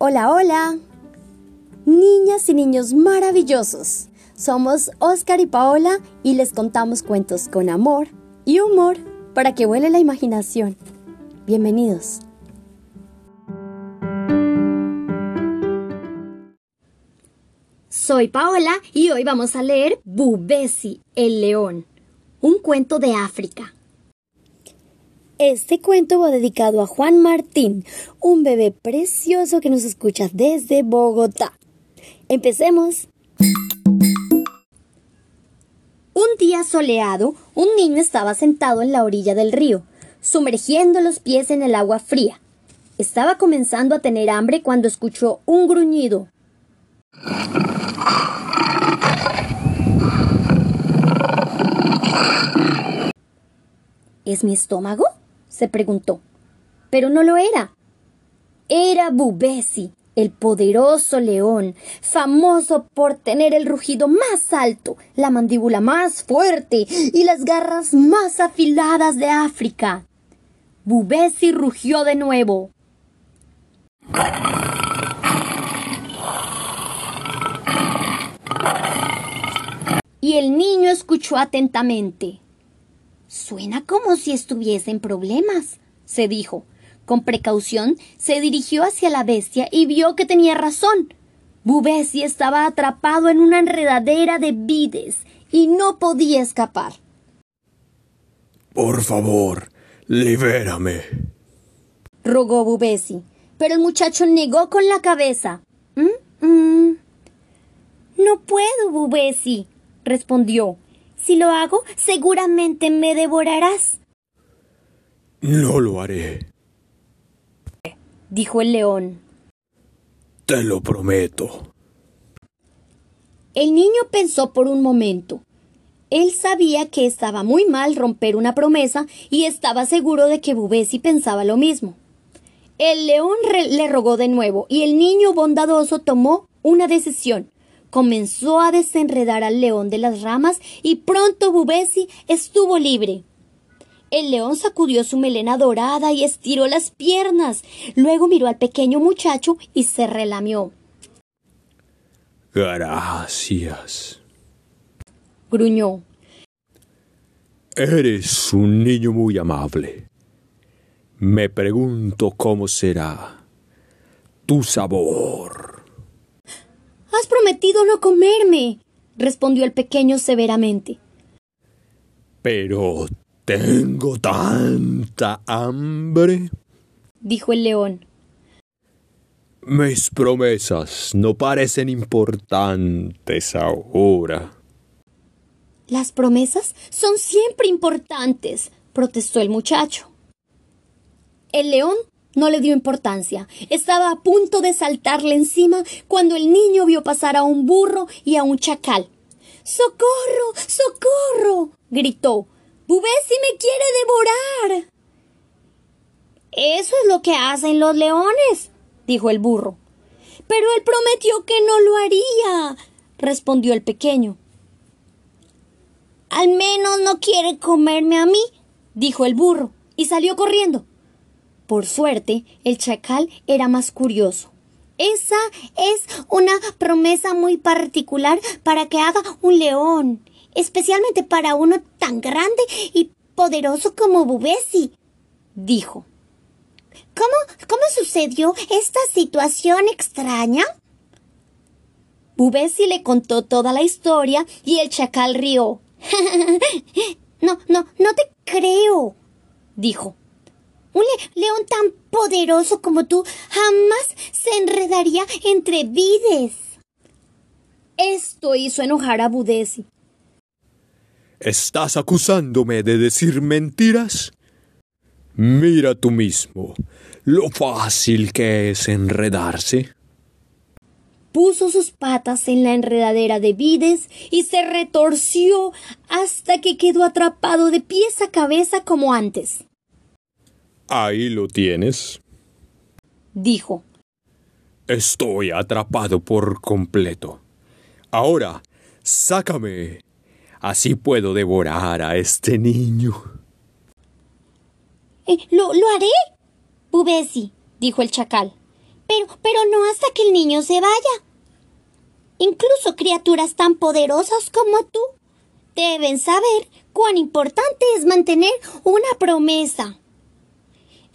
Hola, hola. Niñas y niños maravillosos. Somos Oscar y Paola y les contamos cuentos con amor y humor para que vuele la imaginación. Bienvenidos. Soy Paola y hoy vamos a leer Bubesi, el león, un cuento de África. Este cuento va dedicado a Juan Martín, un bebé precioso que nos escucha desde Bogotá. Empecemos. Un día soleado, un niño estaba sentado en la orilla del río, sumergiendo los pies en el agua fría. Estaba comenzando a tener hambre cuando escuchó un gruñido. ¿Es mi estómago? Se preguntó. Pero no lo era. Era Bubesi, el poderoso león, famoso por tener el rugido más alto, la mandíbula más fuerte y las garras más afiladas de África. Bubesi rugió de nuevo. Y el niño escuchó atentamente. Suena como si estuviese en problemas, se dijo. Con precaución se dirigió hacia la bestia y vio que tenía razón. Bubesi estaba atrapado en una enredadera de vides y no podía escapar. Por favor, libérame. rogó Bubesi, pero el muchacho negó con la cabeza. ¿Mm? ¿Mm? No puedo, Bubesi, respondió. Si lo hago, seguramente me devorarás. No lo haré, dijo el león. Te lo prometo. El niño pensó por un momento. Él sabía que estaba muy mal romper una promesa y estaba seguro de que Bubesi pensaba lo mismo. El león le rogó de nuevo y el niño bondadoso tomó una decisión comenzó a desenredar al león de las ramas y pronto Bubesi estuvo libre. El león sacudió su melena dorada y estiró las piernas. Luego miró al pequeño muchacho y se relamió. Gracias. Gruñó. Eres un niño muy amable. Me pregunto cómo será tu sabor. Has prometido no comerme, respondió el pequeño severamente. Pero tengo tanta hambre, dijo el león. Mis promesas no parecen importantes ahora. Las promesas son siempre importantes, protestó el muchacho. El león no le dio importancia. Estaba a punto de saltarle encima cuando el niño vio pasar a un burro y a un chacal. ¡Socorro! ¡Socorro! gritó. ¡Bubesi me quiere devorar! Eso es lo que hacen los leones, dijo el burro. Pero él prometió que no lo haría, respondió el pequeño. Al menos no quiere comerme a mí, dijo el burro, y salió corriendo. Por suerte, el chacal era más curioso. Esa es una promesa muy particular para que haga un león, especialmente para uno tan grande y poderoso como Bubesi, dijo. ¿Cómo, cómo sucedió esta situación extraña? Bubesi le contó toda la historia y el chacal rió. no, no, no te creo, dijo. Un león tan poderoso como tú jamás se enredaría entre vides. Esto hizo enojar a Budesi. ¿Estás acusándome de decir mentiras? Mira tú mismo lo fácil que es enredarse. Puso sus patas en la enredadera de vides y se retorció hasta que quedó atrapado de pies a cabeza como antes. Ahí lo tienes. Dijo. Estoy atrapado por completo. Ahora, sácame. Así puedo devorar a este niño. Eh, lo, lo haré, Bubesi, dijo el chacal. Pero, pero no hasta que el niño se vaya. Incluso criaturas tan poderosas como tú deben saber cuán importante es mantener una promesa.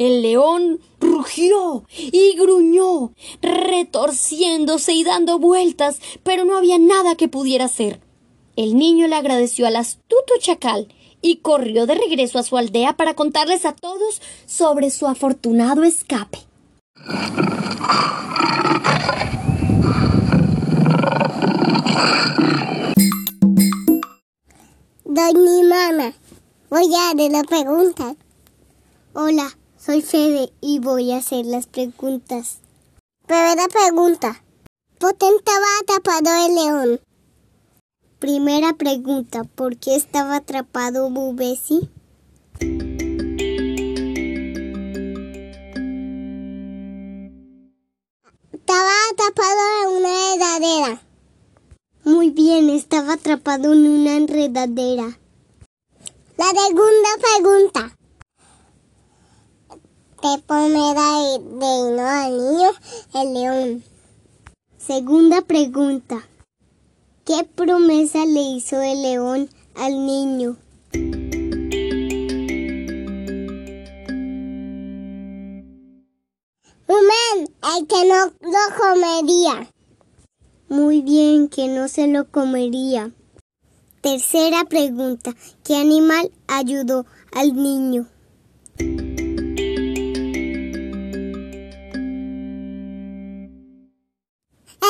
El león rugió y gruñó, retorciéndose y dando vueltas, pero no había nada que pudiera hacer. El niño le agradeció al astuto chacal y corrió de regreso a su aldea para contarles a todos sobre su afortunado escape. Doña mamá, voy a hacer la pregunta. Hola, soy Fede y voy a hacer las preguntas. Primera pregunta. ¿Por qué estaba atrapado el león? Primera pregunta. ¿Por qué estaba atrapado Bubesi? Estaba atrapado en una heladera. Muy bien, estaba atrapado en una enredadera. La segunda pregunta. ¿Qué pomera de al niño el león? Segunda pregunta. ¿Qué promesa le hizo el león al niño? Humán, el que no lo comería. Muy bien, que no se lo comería. Tercera pregunta. ¿Qué animal ayudó al niño?